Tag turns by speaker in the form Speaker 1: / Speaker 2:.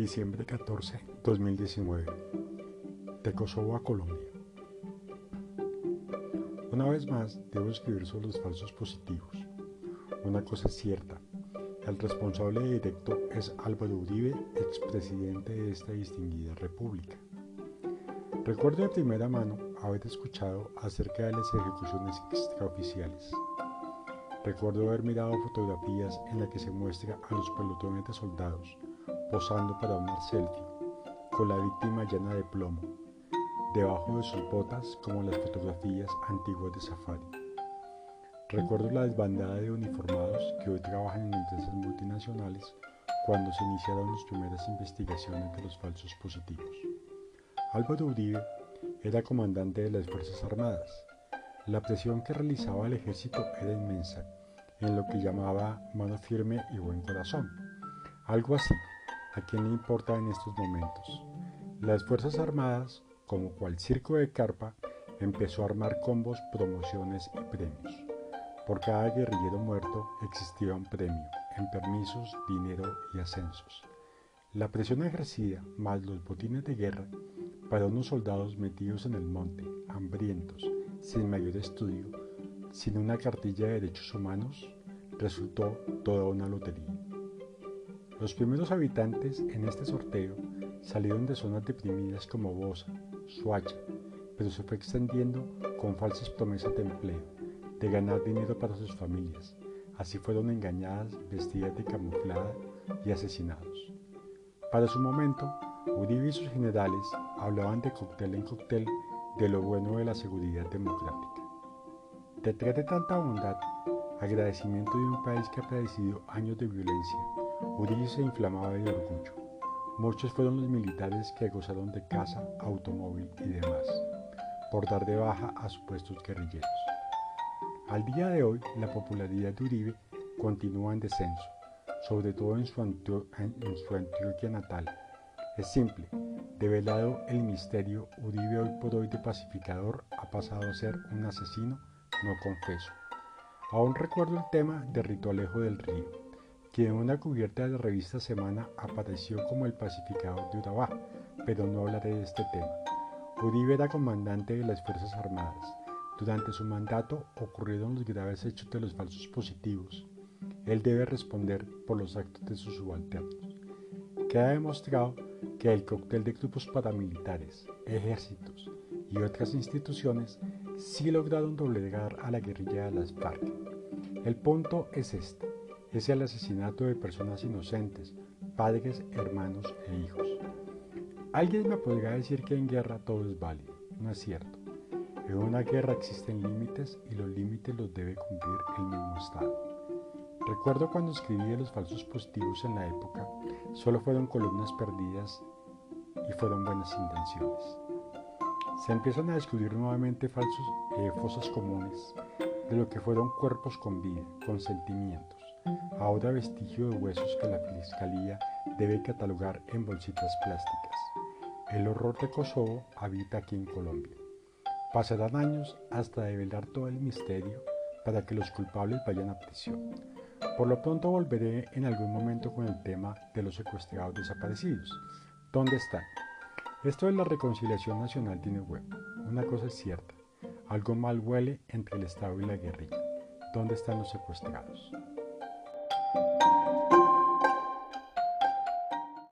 Speaker 1: Diciembre 14, 2019. De Kosovo a Colombia. Una vez más, debo escribir sobre los falsos positivos. Una cosa es cierta, el responsable directo es Álvaro Uribe, expresidente de esta distinguida república. Recuerdo de primera mano haber escuchado acerca de las ejecuciones extraoficiales. Recuerdo haber mirado fotografías en las que se muestra a los pelotones de soldados posando para una selfie, con la víctima llena de plomo, debajo de sus botas como las fotografías antiguas de Safari. Recuerdo la desbandada de uniformados que hoy trabajan en empresas multinacionales cuando se iniciaron las primeras investigaciones de los falsos positivos. Álvaro Uribe era comandante de las Fuerzas Armadas. La presión que realizaba el ejército era inmensa, en lo que llamaba mano firme y buen corazón. Algo así, ¿a quién le importa en estos momentos? Las Fuerzas Armadas, como cual circo de carpa, empezó a armar combos, promociones y premios. Por cada guerrillero muerto existía un premio, en permisos, dinero y ascensos. La presión ejercida, más los botines de guerra, para unos soldados metidos en el monte, hambrientos, sin mayor estudio, sin una cartilla de derechos humanos, resultó toda una lotería. Los primeros habitantes en este sorteo salieron de zonas deprimidas como Bosa, Suacha, pero se fue extendiendo con falsas promesas de empleo, de ganar dinero para sus familias. Así fueron engañadas, vestidas de camuflada y asesinados. Para su momento, Uribe y sus generales hablaban de cóctel en cóctel de lo bueno de la seguridad democrática. Detrás de tanta bondad, agradecimiento de un país que ha padecido años de violencia, Uribe se inflamaba de orgullo. Muchos fueron los militares que gozaron de casa, automóvil y demás, por dar de baja a supuestos guerrilleros. Al día de hoy, la popularidad de Uribe continúa en descenso, sobre todo en su, su Antioquia natal, es simple, develado el misterio, Uribe hoy por hoy de pacificador ha pasado a ser un asesino no confeso. Aún recuerdo el tema de Rito Alejo del Río, quien en una cubierta de la revista Semana apareció como el pacificador de Urabá, pero no hablaré de este tema. Uribe era comandante de las Fuerzas Armadas. Durante su mandato ocurrieron los graves hechos de los falsos positivos. Él debe responder por los actos de sus subalternos. Queda demostrado que el cóctel de grupos paramilitares, ejércitos y otras instituciones sí lograron doblegar a la guerrilla de las FARC. El punto es este, es el asesinato de personas inocentes, padres, hermanos e hijos. Alguien me podría decir que en guerra todo es válido, no es cierto. En una guerra existen límites y los límites los debe cumplir el mismo Estado. Recuerdo cuando escribí de los falsos positivos en la época, solo fueron columnas perdidas y fueron buenas intenciones. Se empiezan a descubrir nuevamente falsos eh, fosas comunes de lo que fueron cuerpos con vida, con sentimientos, ahora vestigio de huesos que la Fiscalía debe catalogar en bolsitas plásticas. El horror de Kosovo habita aquí en Colombia. Pasarán años hasta develar todo el misterio para que los culpables vayan a prisión. Por lo pronto volveré en algún momento con el tema de los secuestrados desaparecidos. ¿Dónde están? Esto de la reconciliación nacional tiene huevo. Una cosa es cierta, algo mal huele entre el Estado y la guerrilla. ¿Dónde están los secuestrados? Música